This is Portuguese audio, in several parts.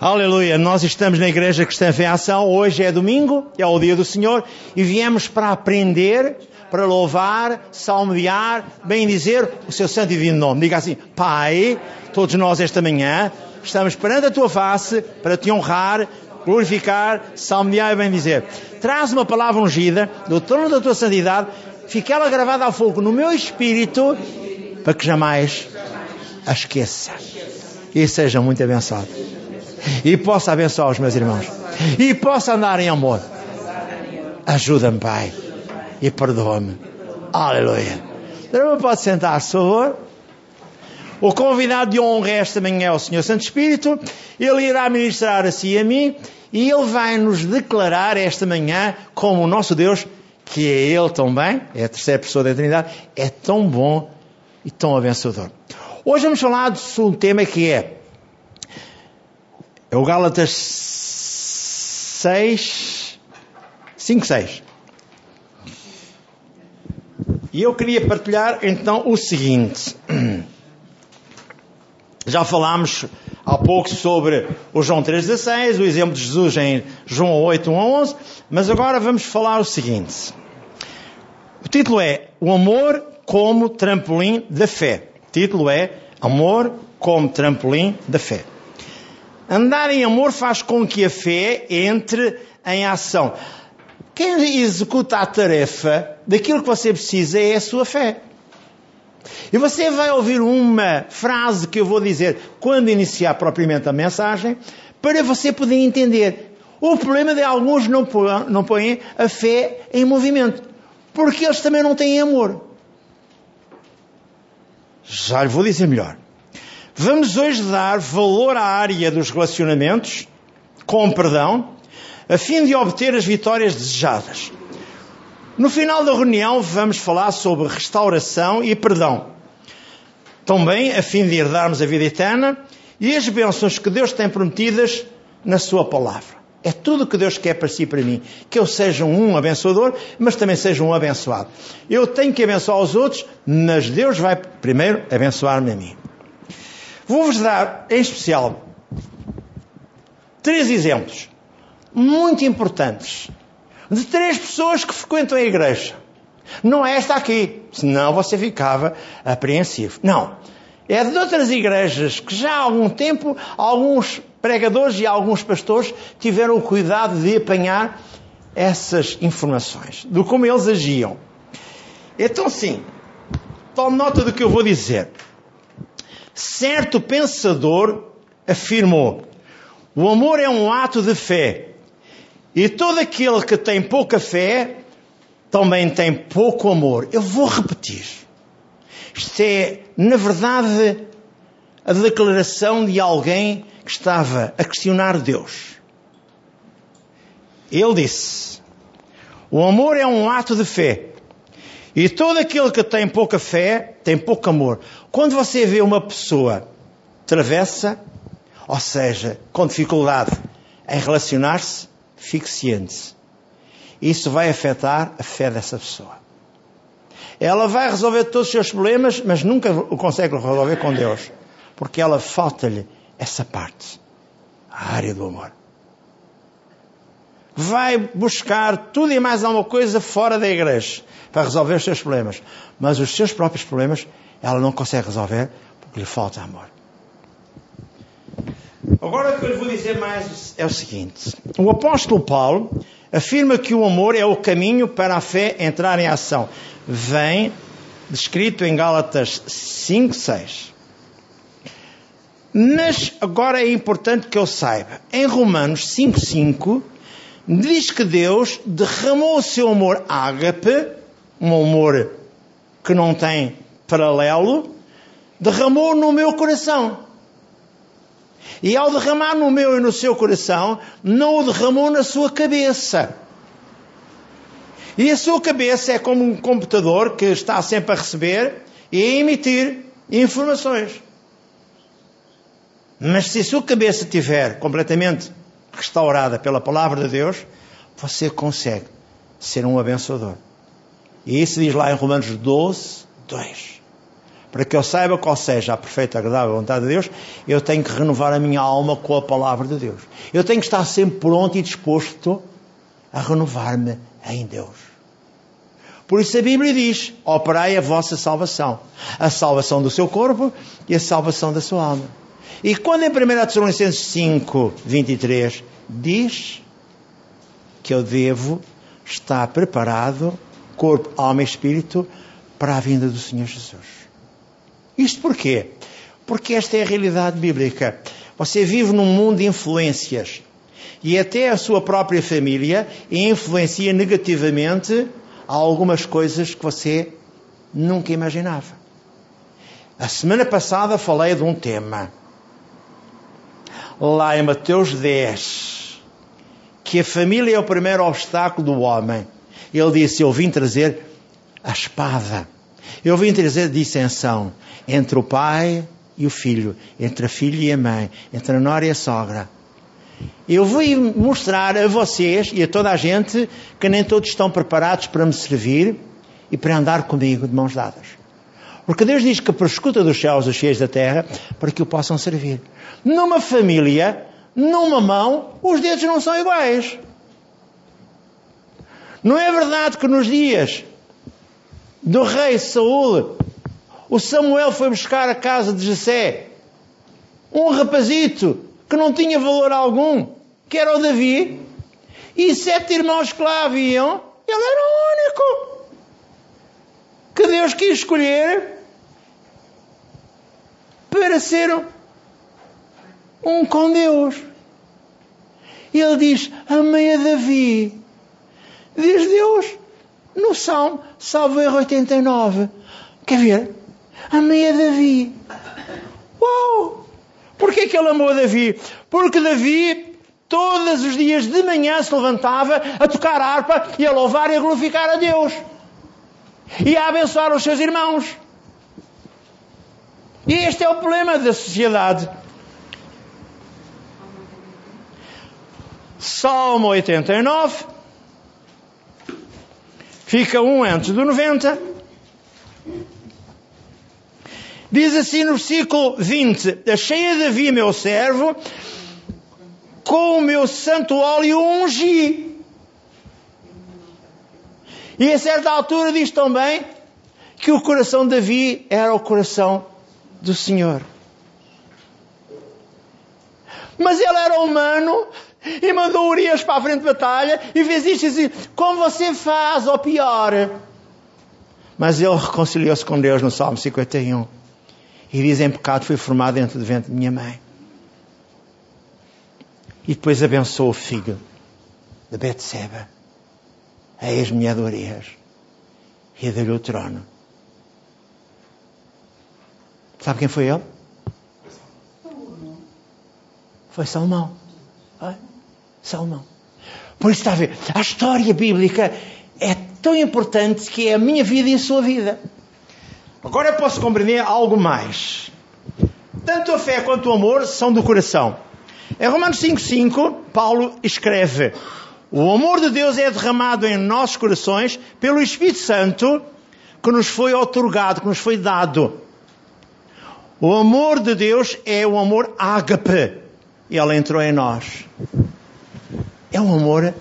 Aleluia, nós estamos na Igreja Cristã em Ação, hoje é domingo, é o dia do Senhor, e viemos para aprender, para louvar, salmodiar, bem dizer o seu santo e divino nome. Diga assim, Pai, todos nós esta manhã estamos perante a tua face para te honrar, glorificar, salmodiar e bem dizer. Traz uma palavra ungida do trono da tua santidade, fique ela gravada ao fogo no meu espírito, para que jamais a esqueça. E seja muito abençoado. E possa abençoar os meus irmãos. E possa andar em amor. Ajuda-me, Pai. E perdoa-me. Aleluia. Não pode sentar, por favor. O convidado de honra esta manhã é o Senhor Santo Espírito. Ele irá ministrar a si e a mim. E ele vai nos declarar esta manhã como o nosso Deus, que é Ele também, é a terceira pessoa da Trindade, é tão bom e tão abençoador. Hoje vamos falar de um tema que é é o Gálatas 6, 5, 6. E eu queria partilhar então o seguinte. Já falámos há pouco sobre o João 3,16, o exemplo de Jesus em João 8, 1 a 11, mas agora vamos falar o seguinte. O título é O Amor como Trampolim da Fé. O título é Amor como Trampolim da Fé. Andar em amor faz com que a fé entre em ação. Quem executa a tarefa daquilo que você precisa é a sua fé. E você vai ouvir uma frase que eu vou dizer quando iniciar propriamente a mensagem, para você poder entender. O problema de alguns não põem, não põem a fé em movimento, porque eles também não têm amor. Já lhe vou dizer melhor. Vamos hoje dar valor à área dos relacionamentos, com perdão, a fim de obter as vitórias desejadas. No final da reunião, vamos falar sobre restauração e perdão. Também a fim de herdarmos a vida eterna e as bênçãos que Deus tem prometidas na Sua palavra. É tudo o que Deus quer para si e para mim. Que eu seja um abençoador, mas também seja um abençoado. Eu tenho que abençoar os outros, mas Deus vai primeiro abençoar-me a mim. Vou-vos dar, em especial, três exemplos muito importantes de três pessoas que frequentam a igreja. Não é esta aqui, senão você ficava apreensivo. Não. É de outras igrejas que já há algum tempo alguns pregadores e alguns pastores tiveram o cuidado de apanhar essas informações, de como eles agiam. Então, sim, tome nota do que eu vou dizer. Certo pensador afirmou: o amor é um ato de fé. E todo aquele que tem pouca fé também tem pouco amor. Eu vou repetir. Isto é, na verdade, a declaração de alguém que estava a questionar Deus. Ele disse: O amor é um ato de fé. E todo aquele que tem pouca fé tem pouco amor. Quando você vê uma pessoa travessa, ou seja, com dificuldade em relacionar-se, fique ciente. Isso vai afetar a fé dessa pessoa. Ela vai resolver todos os seus problemas, mas nunca o consegue resolver com Deus. Porque ela falta-lhe essa parte. A área do amor. Vai buscar tudo e mais alguma coisa fora da igreja para resolver os seus problemas. Mas os seus próprios problemas ela não consegue resolver porque lhe falta amor. Agora o que eu lhe vou dizer mais é o seguinte: o apóstolo Paulo afirma que o amor é o caminho para a fé entrar em ação. Vem descrito em Gálatas 5, 6. Mas agora é importante que eu saiba, em Romanos 5, 5, diz que Deus derramou o seu amor ágape, um amor que não tem paralelo, derramou no meu coração. E ao derramar no meu e no seu coração, não o derramou na sua cabeça. E a sua cabeça é como um computador que está sempre a receber e a emitir informações. Mas se a sua cabeça estiver completamente restaurada pela palavra de Deus, você consegue ser um abençoador. E isso diz lá em Romanos 12, 2. para que eu saiba qual seja a perfeita, agradável vontade de Deus, eu tenho que renovar a minha alma com a palavra de Deus. Eu tenho que estar sempre pronto e disposto a renovar-me em Deus. Por isso a Bíblia diz: operai a vossa salvação, a salvação do seu corpo e a salvação da sua alma. E quando em 1 Tessalonicenses 5, 23 diz que eu devo estar preparado, corpo, alma e espírito, para a vinda do Senhor Jesus. Isto porquê? Porque esta é a realidade bíblica. Você vive num mundo de influências e até a sua própria família influencia negativamente algumas coisas que você nunca imaginava. A semana passada falei de um tema. Lá em Mateus 10, que a família é o primeiro obstáculo do homem. Ele disse: Eu vim trazer a espada. Eu vim trazer dissensão entre o pai e o filho, entre a filha e a mãe, entre a nora e a sogra. Eu vou mostrar a vocês e a toda a gente que nem todos estão preparados para me servir e para andar comigo de mãos dadas. Porque Deus diz que perscuta dos céus os cheios da terra para que o possam servir. Numa família, numa mão, os dedos não são iguais. Não é verdade que nos dias do rei Saúl, o Samuel foi buscar a casa de Jessé, um rapazito que não tinha valor algum, que era o Davi, e sete irmãos que lá haviam, ele era o único que Deus quis escolher para ser um com Deus. Ele diz: Amei a Davi. Diz Deus no Salmo, salvo erro 89. Quer ver? Amei a Davi. Uau! Porquê que ele amou Davi? Porque Davi, todos os dias de manhã, se levantava a tocar harpa e a louvar e a glorificar a Deus. E a abençoar os seus irmãos. E este é o problema da sociedade. Salmo 89. Fica um antes do 90. Diz assim no versículo 20: Achei a Davi, meu servo, com o meu santo óleo ungi. E a certa altura diz também que o coração de Davi era o coração do Senhor. Mas ele era humano e mandou Urias para a frente de batalha e fez isto assim, como você faz, ou pior. Mas ele reconciliou-se com Deus no Salmo 51. E diz: Em pecado fui formado dentro do ventre de minha mãe. E depois abençoou o filho de Betseba, a ex-mulher de Urias, e deu-lhe o trono. Sabe quem foi ele? Foi Salomão. Salomão. Por isso está a ver, a história bíblica é tão importante que é a minha vida e a sua vida. Agora eu posso compreender algo mais. Tanto a fé quanto o amor são do coração. Em Romanos 5,5, Paulo escreve: O amor de Deus é derramado em nossos corações pelo Espírito Santo que nos foi otorgado, que nos foi dado. O amor de Deus é o amor ágape. E ele entrou em nós. É um amor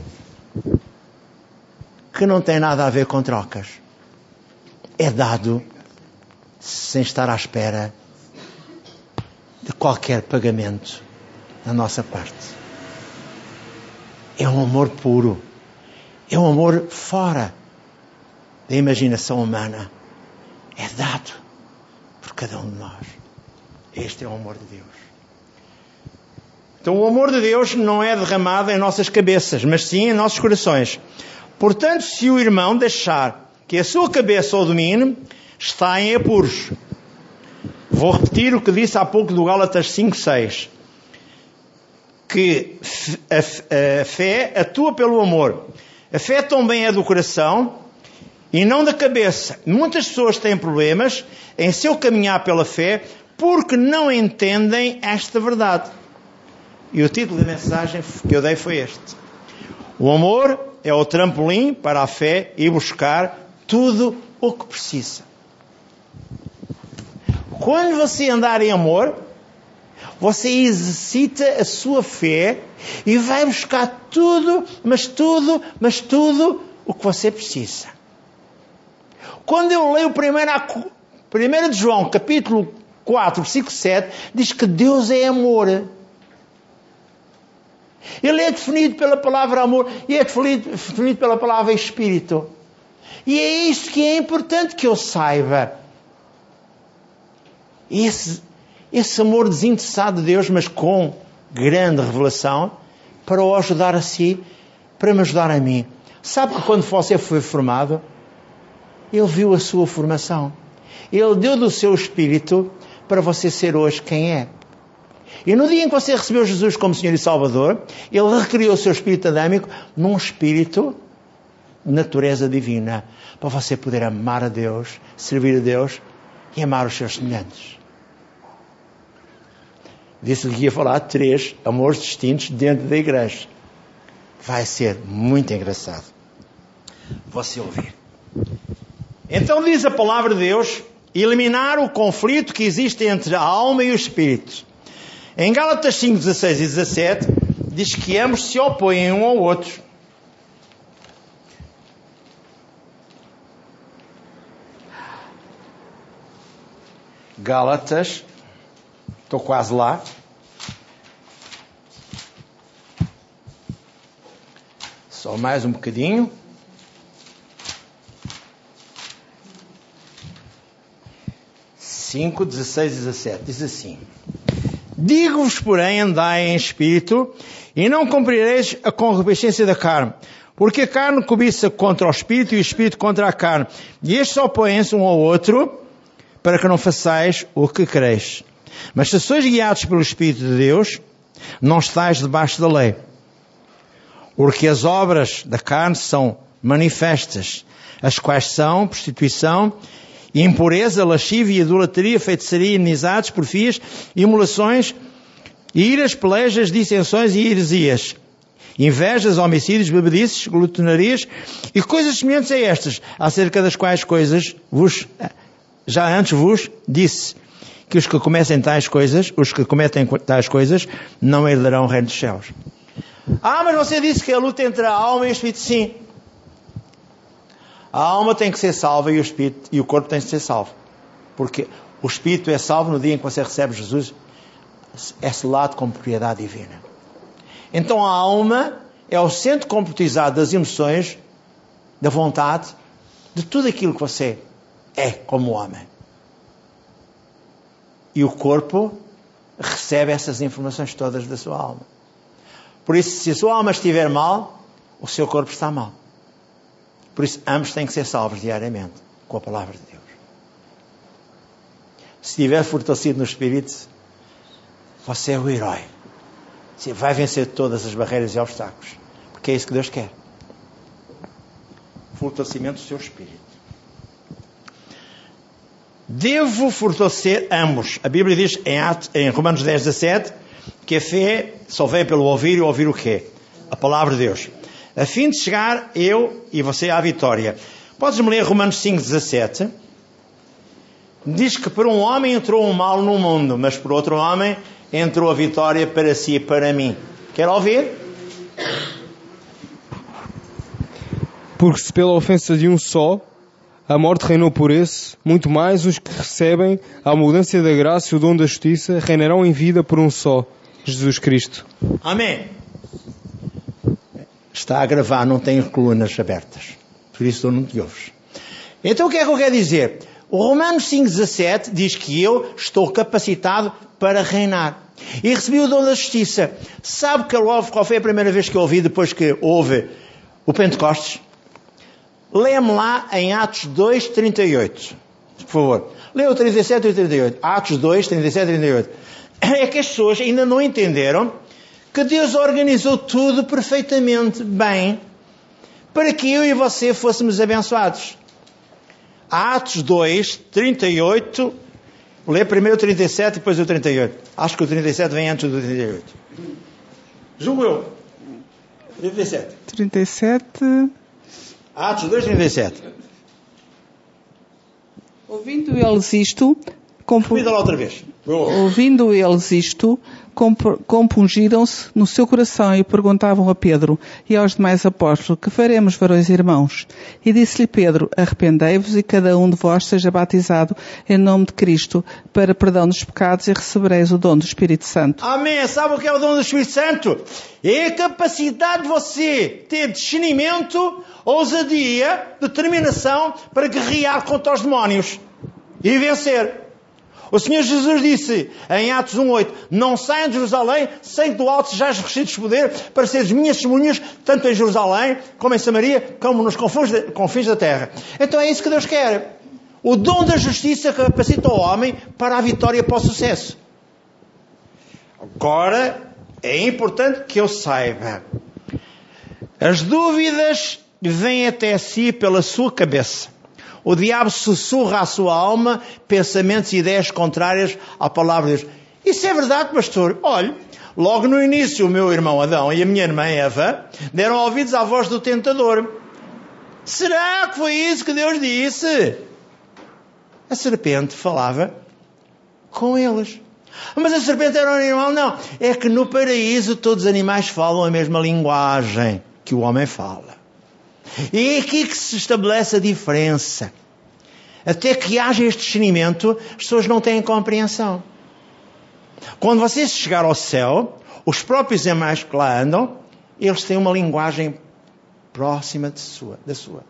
que não tem nada a ver com trocas. É dado sem estar à espera de qualquer pagamento da nossa parte. É um amor puro. É um amor fora da imaginação humana. É dado por cada um de nós. Este é o amor de Deus. Então, o amor de Deus não é derramado em nossas cabeças, mas sim em nossos corações. Portanto, se o irmão deixar que a sua cabeça o domine, está em apuros. Vou repetir o que disse há pouco do Gálatas 5, 6. Que a, fé atua pelo amor. A fé também é do coração e não da cabeça. Muitas pessoas têm problemas em seu caminhar pela fé porque não entendem esta verdade. E o título da mensagem que eu dei foi este: O amor é o trampolim para a fé e buscar tudo o que precisa. Quando você andar em amor, você exercita a sua fé e vai buscar tudo, mas tudo, mas tudo o que você precisa. Quando eu leio 1 de João, capítulo 4, versículo 7, diz que Deus é amor. Ele é definido pela palavra amor e é definido, definido pela palavra espírito. E é isto que é importante que eu saiba. Esse, esse amor desinteressado de Deus, mas com grande revelação, para o ajudar a si, para me ajudar a mim. Sabe que quando você foi formado, ele viu a sua formação. Ele deu do seu espírito para você ser hoje quem é. E no dia em que você recebeu Jesus como Senhor e Salvador, Ele recriou o seu espírito adâmico num espírito de natureza divina, para você poder amar a Deus, servir a Deus e amar os seus semelhantes. Disse-lhe que ia falar três amores distintos dentro da igreja. Vai ser muito engraçado você ouvir. Então diz a palavra de Deus: eliminar o conflito que existe entre a alma e o espírito. Em Gálatas 5, 16 e 17, diz que ambos se opõem um ao outro. Gálatas, estou quase lá. Só mais um bocadinho. 5, 16 e 17. Diz assim: Digo-vos, porém, andai em espírito, e não cumprireis a concupiscência da carne. Porque a carne cobiça contra o espírito e o espírito contra a carne. E estes opõem-se um ao outro, para que não façais o que quereis. Mas se sois guiados pelo Espírito de Deus, não estáis debaixo da lei. Porque as obras da carne são manifestas, as quais são prostituição, impureza, lascívia, idolatria, feitiçaria, inimizades, porfias, imolações, iras, pelejas, dissensões e heresias, invejas, homicídios, bebedices, glutonarias e coisas semelhantes a estas, acerca das quais coisas vos, já antes vos disse, que os que tais coisas, os que cometem tais coisas, não herdarão o reino dos céus. Ah, mas você disse que a luta entre a alma e o espírito, sim. A alma tem que ser salva e o espírito e o corpo tem que ser salvo. Porque o espírito é salvo no dia em que você recebe Jesus, é selado com propriedade divina. Então a alma é o centro computizado das emoções, da vontade, de tudo aquilo que você é como homem. E o corpo recebe essas informações todas da sua alma. Por isso, se a sua alma estiver mal, o seu corpo está mal. Por isso, ambos têm que ser salvos diariamente com a palavra de Deus. Se estiver fortalecido no Espírito, você é o herói. Você vai vencer todas as barreiras e obstáculos. Porque é isso que Deus quer. Fortalecimento do seu Espírito. Devo fortalecer ambos. A Bíblia diz em, Atos, em Romanos 10, 17 que a fé só vem pelo ouvir e ouvir o quê? A palavra de Deus a fim de chegar eu e você à vitória. Podes-me ler Romanos 5,17? Diz que por um homem entrou o um mal no mundo, mas por outro homem entrou a vitória para si e para mim. Quer ouvir? Porque se pela ofensa de um só a morte reinou por esse, muito mais os que recebem a mudança da graça e o dom da justiça reinarão em vida por um só, Jesus Cristo. Amém. Está a gravar, não tem colunas abertas. Por isso não te ouves. Então o que é que eu quero dizer? O Romanos 5,17 diz que eu estou capacitado para reinar. E recebi o dom da justiça. Sabe que qual foi a primeira vez que eu ouvi depois que houve o Pentecostes? Lê-me lá em Atos 2, 38. Por favor. Lê o 37 e 38. Atos 2, 37 e 38. É que as pessoas ainda não entenderam que Deus organizou tudo perfeitamente bem para que eu e você fôssemos abençoados. Atos 2, 38, lê primeiro o 37 e depois o 38. Acho que o 37 vem antes do 38. Julgo eu. 37. 37. Atos 2, 37. Ouvindo eles isto, compu- Repita lá outra vez. Ouvindo eles isto, comp- compungiram-se no seu coração e perguntavam a Pedro e aos demais apóstolos, que faremos, varões e irmãos? E disse-lhe Pedro, arrependei-vos e cada um de vós seja batizado em nome de Cristo para perdão dos pecados e recebereis o dom do Espírito Santo. Amém. Sabe o que é o dom do Espírito Santo? É a capacidade de você ter discernimento, ousadia, determinação para guerrear contra os demónios e vencer. O Senhor Jesus disse em Atos 1.8 Não saiam de Jerusalém sem que do alto sejais revestidos de poder para seres minhas testemunhas, tanto em Jerusalém, como em Samaria, como nos confins da, terra. Então é isso que Deus quer. O dom da justiça capacita o homem para a vitória e para o sucesso. Agora, é importante que eu saiba. As dúvidas vêm até si pela sua cabeça. O diabo sussurra à sua alma pensamentos e ideias contrárias à palavra de Deus. Isso é verdade, pastor. Olhe, logo no início, o meu irmão Adão e a minha irmã Eva deram ouvidos à voz do tentador. Será que foi isso que Deus disse? A serpente falava com eles. Mas a serpente era um animal? Não. É que no paraíso todos os animais falam a mesma linguagem que o homem fala. E é aqui que se estabelece a diferença. Até que haja este discernimento, as pessoas não têm compreensão. Quando você chegar ao céu, os próprios animais que lá andam, eles têm uma linguagem próxima de sua, da sua.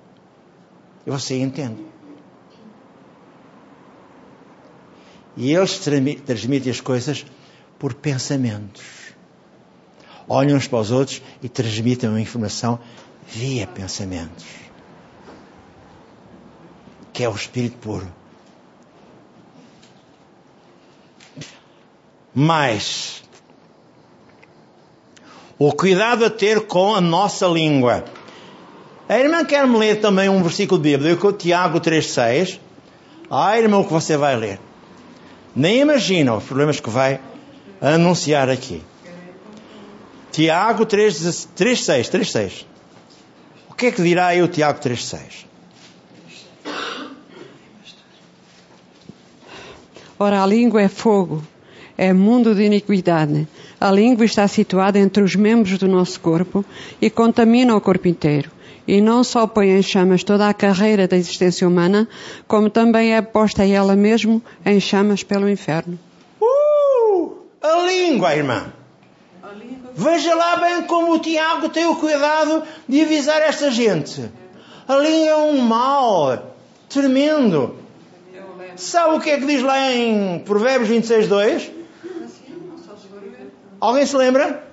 E você entende. E eles transmitem as coisas por pensamentos. Olham uns para os outros e transmitem a informação via pensamentos. Que é o Espírito puro. Mas o cuidado a ter com a nossa língua. A irmã quer-me ler também um versículo bíblico, Tiago 3,6. Ah, irmão, o que você vai ler. Nem imagina os problemas que vai anunciar aqui. Tiago 3,6. 3,6. O que é que dirá o Tiago 3,6? Ora, a língua é fogo, é mundo de iniquidade. A língua está situada entre os membros do nosso corpo e contamina o corpo inteiro. E não só põe em chamas toda a carreira da existência humana, como também é posta ela mesmo em chamas pelo inferno. Uh! A língua, irmã. Veja lá bem como o Tiago tem o cuidado de avisar esta gente. A língua é um mal tremendo. Sabe o que é que diz lá em Provérbios 26, 2? Alguém se lembra?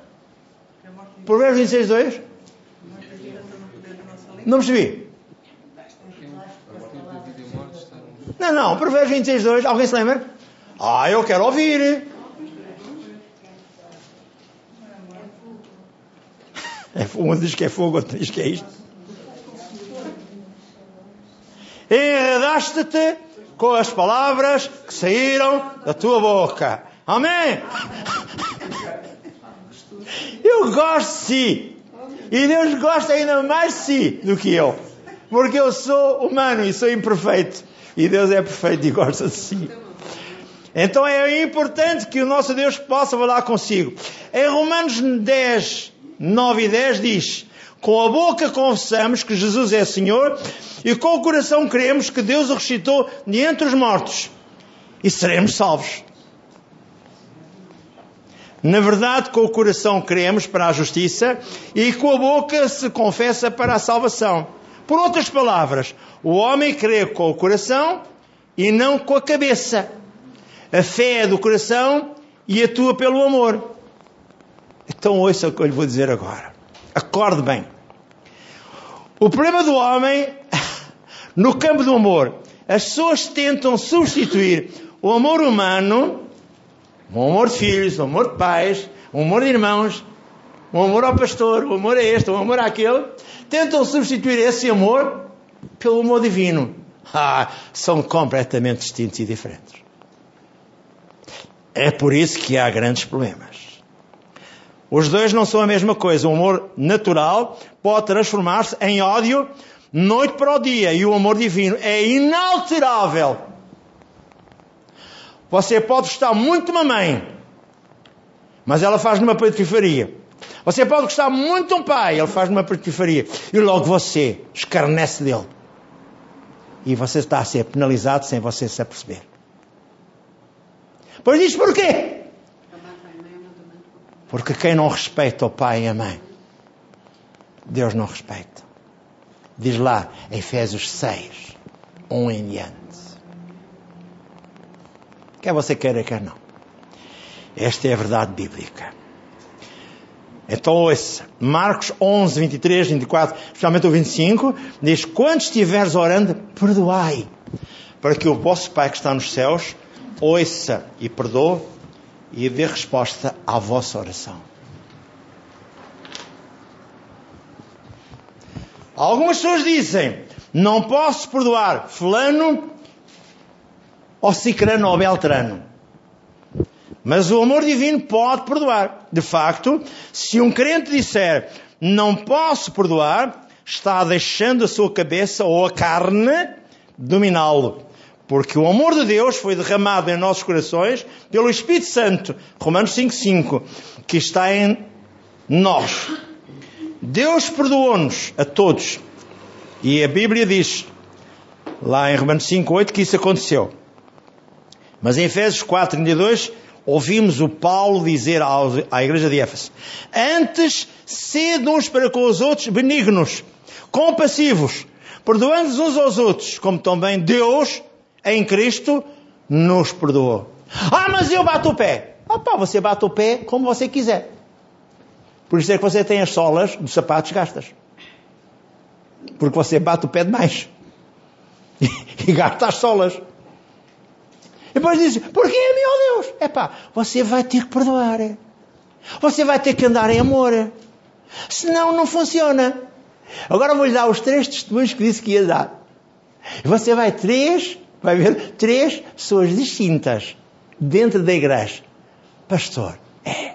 Provérbios 26, 2? Não percebi. Não, não, Provérbios 26, 2. Alguém se lembra? Ah, eu quero ouvir. Um diz que é fogo, outro diz que é isto. Enredaste-te com as palavras que saíram da tua boca. Amém? Eu gosto de si. E Deus gosta ainda mais de si do que eu. Porque eu sou humano e sou imperfeito. E Deus é perfeito e gosta de si. Então é importante que o nosso Deus possa falar consigo. Em Romanos 10, 9 e 10 diz: Com a boca confessamos que Jesus é Senhor e com o coração cremos que Deus o ressuscitou de entre os mortos e seremos salvos. Na verdade, com o coração cremos para a justiça e com a boca se confessa para a salvação. Por outras palavras, o homem crê com o coração e não com a cabeça. A fé é do coração e atua pelo amor. Então ouça o que eu lhe vou dizer agora. Acorde bem. O problema do homem, no campo do amor, as pessoas tentam substituir o amor humano, o amor de filhos, o amor de pais, o amor de irmãos, o amor ao pastor, o amor a este, o amor àquele, tentam substituir esse amor pelo amor divino. Ah, são completamente distintos e diferentes. É por isso que há grandes problemas. Os dois não são a mesma coisa. O amor natural pode transformar-se em ódio noite para o dia e o amor divino é inalterável. Você pode gostar muito de uma mãe, mas ela faz numa patifaria. Você pode gostar muito de um pai, ele faz numa patifaria. E logo você escarnece dele. E você está a ser penalizado sem você se aperceber. Pois diz porquê? Porque quem não respeita o pai e a mãe, Deus não respeita. Diz lá, Efésios 6, 1 em diante. Quer você queira, quer não. Esta é a verdade bíblica. Então ouça, Marcos 11, 23, 24, especialmente o 25, diz, quando estiveres orando, perdoai, para que o vosso Pai que está nos céus ouça e perdoe e dê resposta à vossa oração. Algumas pessoas dizem, não posso perdoar fulano ou cicrano ou beltrano. Mas o amor divino pode perdoar. De facto, se um crente disser não posso perdoar, está deixando a sua cabeça ou a carne dominá-lo. Porque o amor de Deus foi derramado em nossos corações pelo Espírito Santo, Romanos 5,5, que está em nós. Deus perdoou-nos a todos. E a Bíblia diz, lá em Romanos 5,8, que isso aconteceu. Mas em Efésios 4,32, ouvimos o Paulo dizer à igreja de Éfeso: Antes, sede uns para com os outros benignos, compassivos, perdoando uns aos outros, como também Deus, em Cristo, nos perdoou. Ah, mas eu bato o pé. Opa, você bate o pé como você quiser. Por isso é que você tem as solas dos sapatos gastas. Porque você bate o pé demais. E gasta as solas. E depois diz, porquê, meu Deus? É pá, você vai ter que perdoar. Você vai ter que andar em amor. Senão não funciona. Agora vou-lhe dar os três testemunhos que disse que ia dar. Você vai três, vai ver três pessoas distintas dentro da igreja. Pastor, é.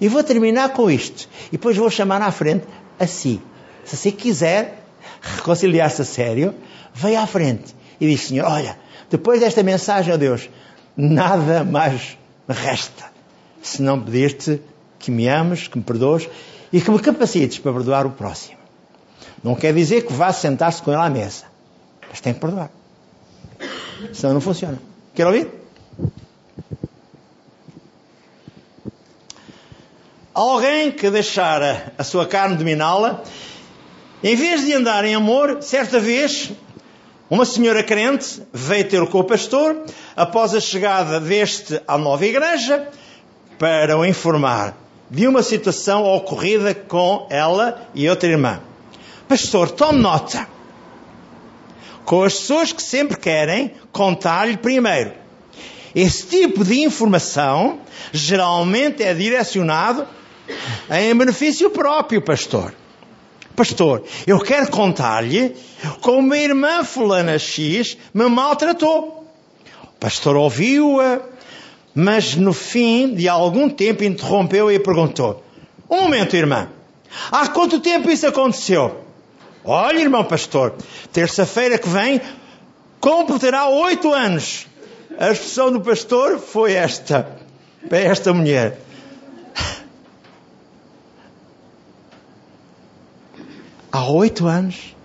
E vou terminar com isto. E depois vou chamar à frente assim. Se você quiser reconciliar-se a sério, vem à frente e diz, Senhor, olha, depois desta mensagem, ó Deus, nada mais me resta senão pedir-te que me ames, que me perdoes e que me capacites para perdoar o próximo. Não quer dizer que vá sentar-se com ele à mesa, mas tem que perdoar. Senão não funciona. Quer ouvir? Alguém que deixara a sua carne dominá-la, em vez de andar em amor, certa vez uma senhora crente veio ter com o pastor após a chegada deste à nova igreja para o informar de uma situação ocorrida com ela e outra irmã. Pastor, tome nota. Com as pessoas que sempre querem contar-lhe primeiro. Esse tipo de informação geralmente é direcionado em benefício próprio, pastor. Pastor, eu quero contar-lhe como a irmã fulana X me maltratou. O pastor ouviu-a, mas no fim de algum tempo interrompeu e perguntou: Um momento, irmã. Há quanto tempo isso aconteceu? Olha, irmão pastor, terça-feira que vem completará oito anos. A expressão do pastor foi esta, para esta mulher. há oito anos.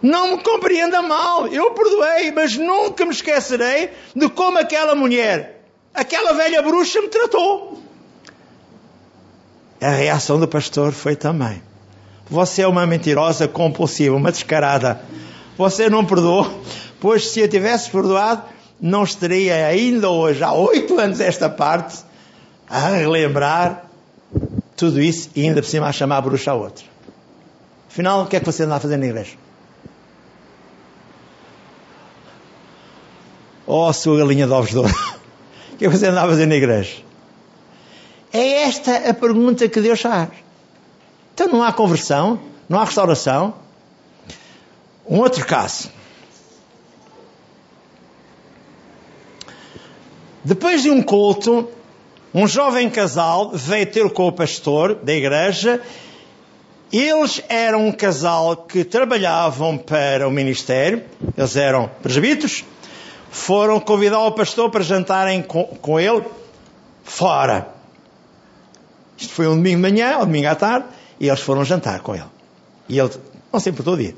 Não me compreenda mal, eu perdoei, mas nunca me esquecerei de como aquela mulher, aquela velha bruxa me tratou. A reação do pastor foi também: Você é uma mentirosa compulsiva, uma descarada. Você não perdoou, pois se a tivesse perdoado, não estaria ainda hoje, há oito anos esta parte, a relembrar tudo isso e ainda por cima a chamar a bruxa a outra. Afinal, o que é que você anda a fazer na igreja? Oh, sua galinha de ovos de ouro. O que é que você anda a fazer na igreja? É esta a pergunta que Deus faz. Então não há conversão, não há restauração. Um outro caso. Depois de um culto, um jovem casal veio ter com o pastor da igreja eles eram um casal que trabalhavam para o ministério, eles eram presbíteros. foram convidar o pastor para jantarem com, com ele fora. Isto foi um domingo de manhã, ou domingo à tarde, e eles foram jantar com ele. E ele não se importou de ir.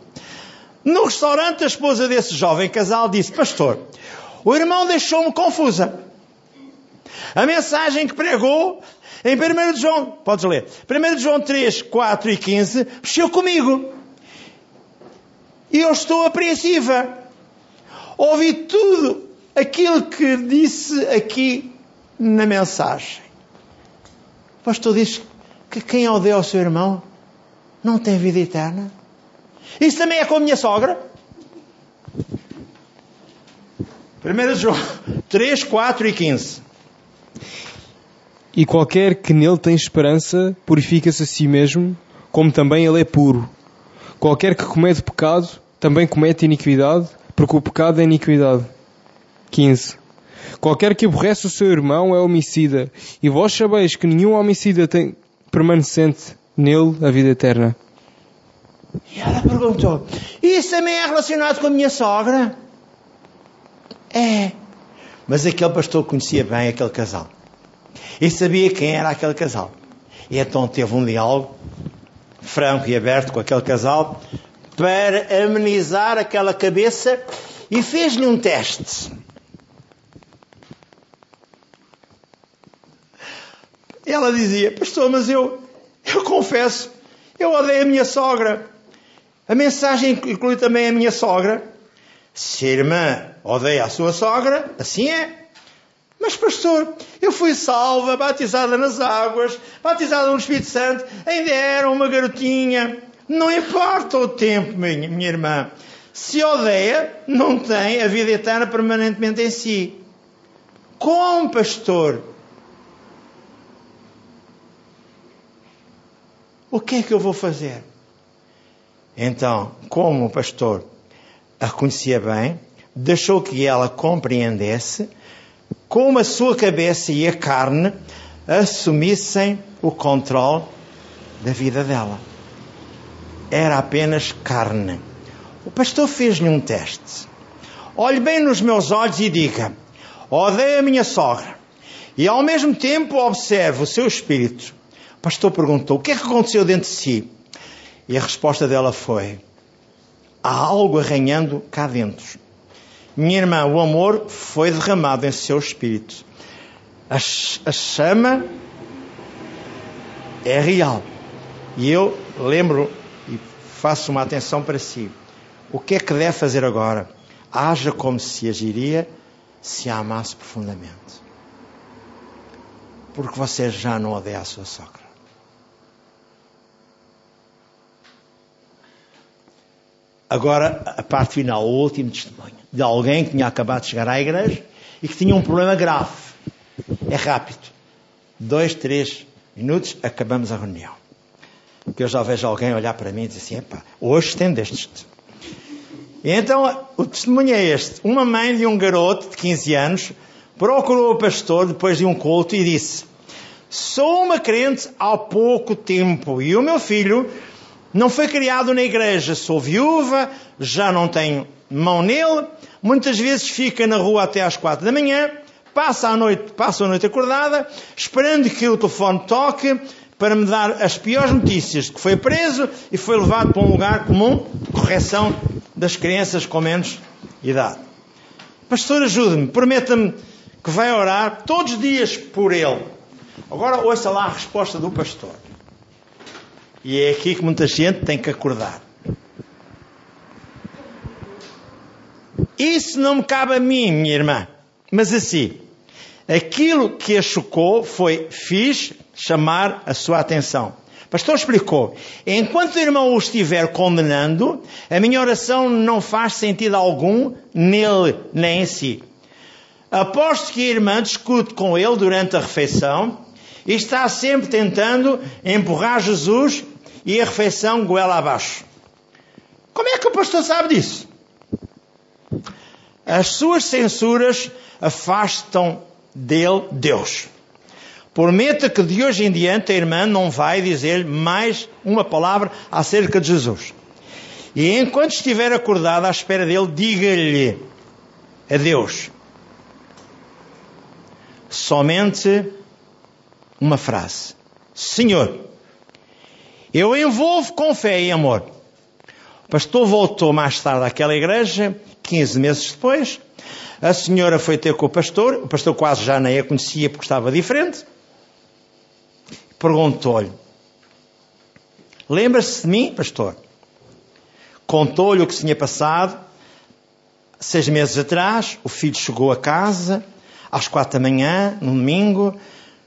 No restaurante, a esposa desse jovem casal disse: Pastor, o irmão deixou-me confusa. A mensagem que pregou em 1 João, podes ler, 1 João 3, 4 e 15, mexeu comigo. E eu estou apreensiva. Ouvi tudo aquilo que disse aqui na mensagem. O pastor diz que quem odeia o seu irmão não tem vida eterna. Isso também é com a minha sogra. 1 João 3, 4 e 15. E qualquer que nele tem esperança purifica-se a si mesmo, como também ele é puro. Qualquer que comete pecado também comete iniquidade, porque o pecado é iniquidade. 15. Qualquer que aborrece o seu irmão é homicida, e vós sabeis que nenhum homicida tem permanecente nele a vida eterna. E ela perguntou: Isso também é relacionado com a minha sogra? É. Mas aquele pastor conhecia bem aquele casal. E sabia quem era aquele casal. E então teve um diálogo franco e aberto com aquele casal para amenizar aquela cabeça e fez-lhe um teste. Ela dizia: Pastor, mas eu, eu confesso, eu odeio a minha sogra. A mensagem inclui também a minha sogra. Se a irmã odeia a sua sogra, assim é. Mas, pastor, eu fui salva, batizada nas águas, batizada no Espírito Santo, ainda era uma garotinha. Não importa o tempo, minha, minha irmã. Se odeia, não tem a vida eterna permanentemente em si. Como, pastor? O que é que eu vou fazer? Então, como o pastor a conhecia bem, deixou que ela compreendesse como a sua cabeça e a carne assumissem o controle da vida dela. Era apenas carne. O pastor fez-lhe um teste. Olhe bem nos meus olhos e diga: odeio a minha sogra. E ao mesmo tempo observe o seu espírito. O pastor perguntou: o que é que aconteceu dentro de si? E a resposta dela foi: há algo arranhando cá dentro. Minha irmã, o amor foi derramado em seu espírito. A, a chama é real. E eu lembro e faço uma atenção para si. O que é que deve fazer agora? Haja como se agiria se a amasse profundamente. Porque você já não odeia a sua sogra. Agora, a parte final, o último testemunho de alguém que tinha acabado de chegar à igreja e que tinha um problema grave. É rápido. Dois, três minutos, acabamos a reunião. Que eu já vejo alguém olhar para mim e dizer assim: epá, hoje estendeste-te. Então, o testemunho é este. Uma mãe de um garoto de 15 anos procurou o pastor depois de um culto e disse: Sou uma crente há pouco tempo e o meu filho não foi criado na igreja, sou viúva, já não tenho mão nele, muitas vezes fica na rua até às quatro da manhã, passa a noite, passa a noite acordada, esperando que o telefone toque para me dar as piores notícias de que foi preso e foi levado para um lugar comum, correção das crianças com menos idade. Pastor, ajude-me, prometa-me que vai orar todos os dias por ele. Agora ouça lá a resposta do pastor. E é aqui que muita gente tem que acordar. Isso não me cabe a mim, minha irmã. Mas assim, aquilo que a chocou foi, fiz chamar a sua atenção. O pastor explicou: enquanto o irmão o estiver condenando, a minha oração não faz sentido algum nele nem em si. Aposto que a irmã discute com ele durante a refeição e está sempre tentando empurrar Jesus e a refeição goela abaixo. Como é que o pastor sabe disso? As suas censuras afastam dele Deus. Prometa que de hoje em diante a irmã não vai dizer mais uma palavra acerca de Jesus. E enquanto estiver acordada à espera dele, diga-lhe: a Deus somente uma frase: Senhor, eu envolvo com fé e amor. O pastor voltou mais tarde àquela igreja, 15 meses depois. A senhora foi ter com o pastor, o pastor quase já nem a conhecia porque estava diferente. Perguntou-lhe: Lembra-se de mim, pastor? Contou-lhe o que se tinha passado. Seis meses atrás, o filho chegou a casa, às quatro da manhã, no domingo.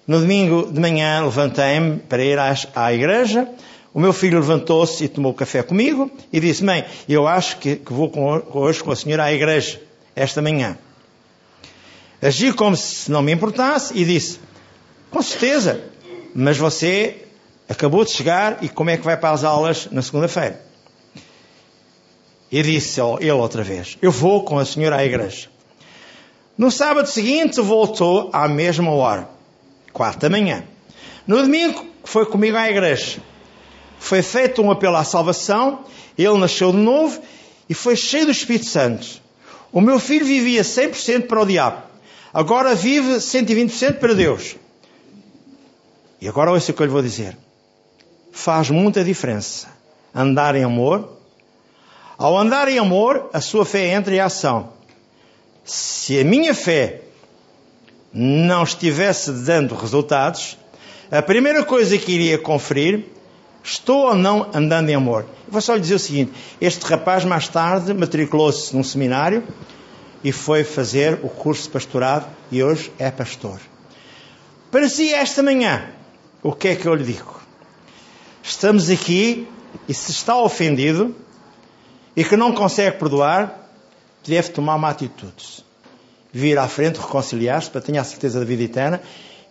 No domingo de manhã, levantei-me para ir à igreja. O meu filho levantou-se e tomou café comigo e disse: Mãe, eu acho que, que vou com, hoje com a senhora à igreja, esta manhã. Agi como se não me importasse e disse: Com certeza, mas você acabou de chegar e como é que vai para as aulas na segunda-feira? E disse ele outra vez: Eu vou com a senhora à igreja. No sábado seguinte voltou à mesma hora, quatro da manhã. No domingo foi comigo à igreja foi feito um apelo à salvação, ele nasceu de novo e foi cheio do Espírito Santo. O meu filho vivia 100% para o diabo, agora vive 120% para Deus. E agora ouça o que eu lhe vou dizer. Faz muita diferença andar em amor. Ao andar em amor, a sua fé entra em ação. Se a minha fé não estivesse dando resultados, a primeira coisa que iria conferir Estou ou não andando em amor? vou só lhe dizer o seguinte: este rapaz, mais tarde, matriculou-se num seminário e foi fazer o curso de pastorado e hoje é pastor. Para si, esta manhã, o que é que eu lhe digo? Estamos aqui e se está ofendido e que não consegue perdoar, deve tomar uma atitude. Vir à frente, reconciliar-se para ter a certeza da vida eterna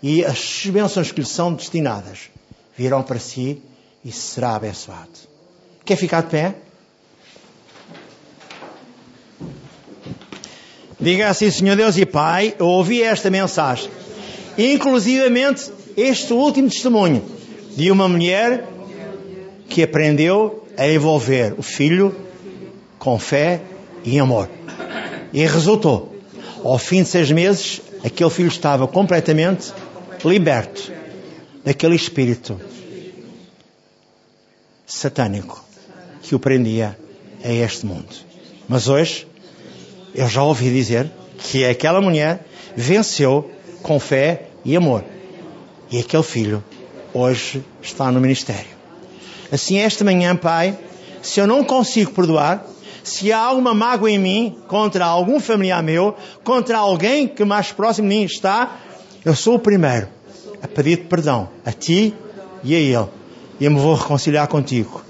e as bênçãos que lhe são destinadas virão para si e será abençoado. Quer ficar de pé? Diga assim, Senhor Deus e Pai, eu ouvi esta mensagem, inclusivamente este último testemunho de uma mulher que aprendeu a envolver o filho com fé e amor. E resultou. Ao fim de seis meses, aquele filho estava completamente liberto daquele espírito satânico que o prendia a este mundo. Mas hoje, eu já ouvi dizer que aquela mulher venceu com fé e amor. E aquele filho hoje está no ministério. Assim, esta manhã, Pai, se eu não consigo perdoar, se há alguma mágoa em mim contra algum familiar meu, contra alguém que mais próximo de mim está, eu sou o primeiro a pedir perdão a ti e a ele e me vou reconciliar contigo.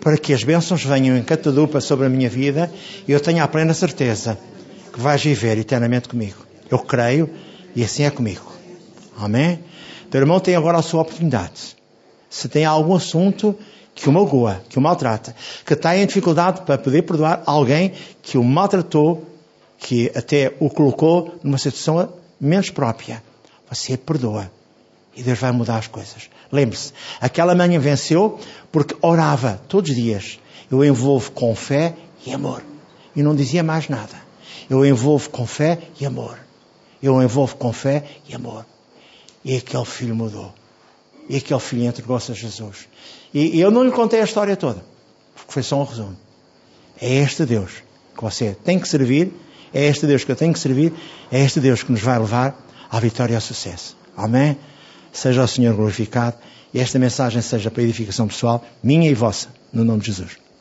Para que as bênçãos venham em catadupa sobre a minha vida e eu tenha a plena certeza que vais viver eternamente comigo. Eu creio e assim é comigo. Amém? Teu irmão tem agora a sua oportunidade. Se tem algum assunto que o magoa, que o maltrata, que está em dificuldade para poder perdoar alguém que o maltratou, que até o colocou numa situação menos própria, você perdoa e Deus vai mudar as coisas. Lembre-se, aquela manhã venceu porque orava todos os dias. Eu envolvo com fé e amor. E não dizia mais nada. Eu envolvo com fé e amor. Eu envolvo com fé e amor. E aquele filho mudou. E aquele filho entregou-se a Jesus. E, eu não lhe contei a história toda, porque foi só um resumo. É este Deus que você tem que servir, é este Deus que eu tenho que servir, é este Deus que nos vai levar à vitória e ao sucesso. Amém? Seja o Senhor glorificado e esta mensagem seja para edificação pessoal, minha e vossa, no nome de Jesus.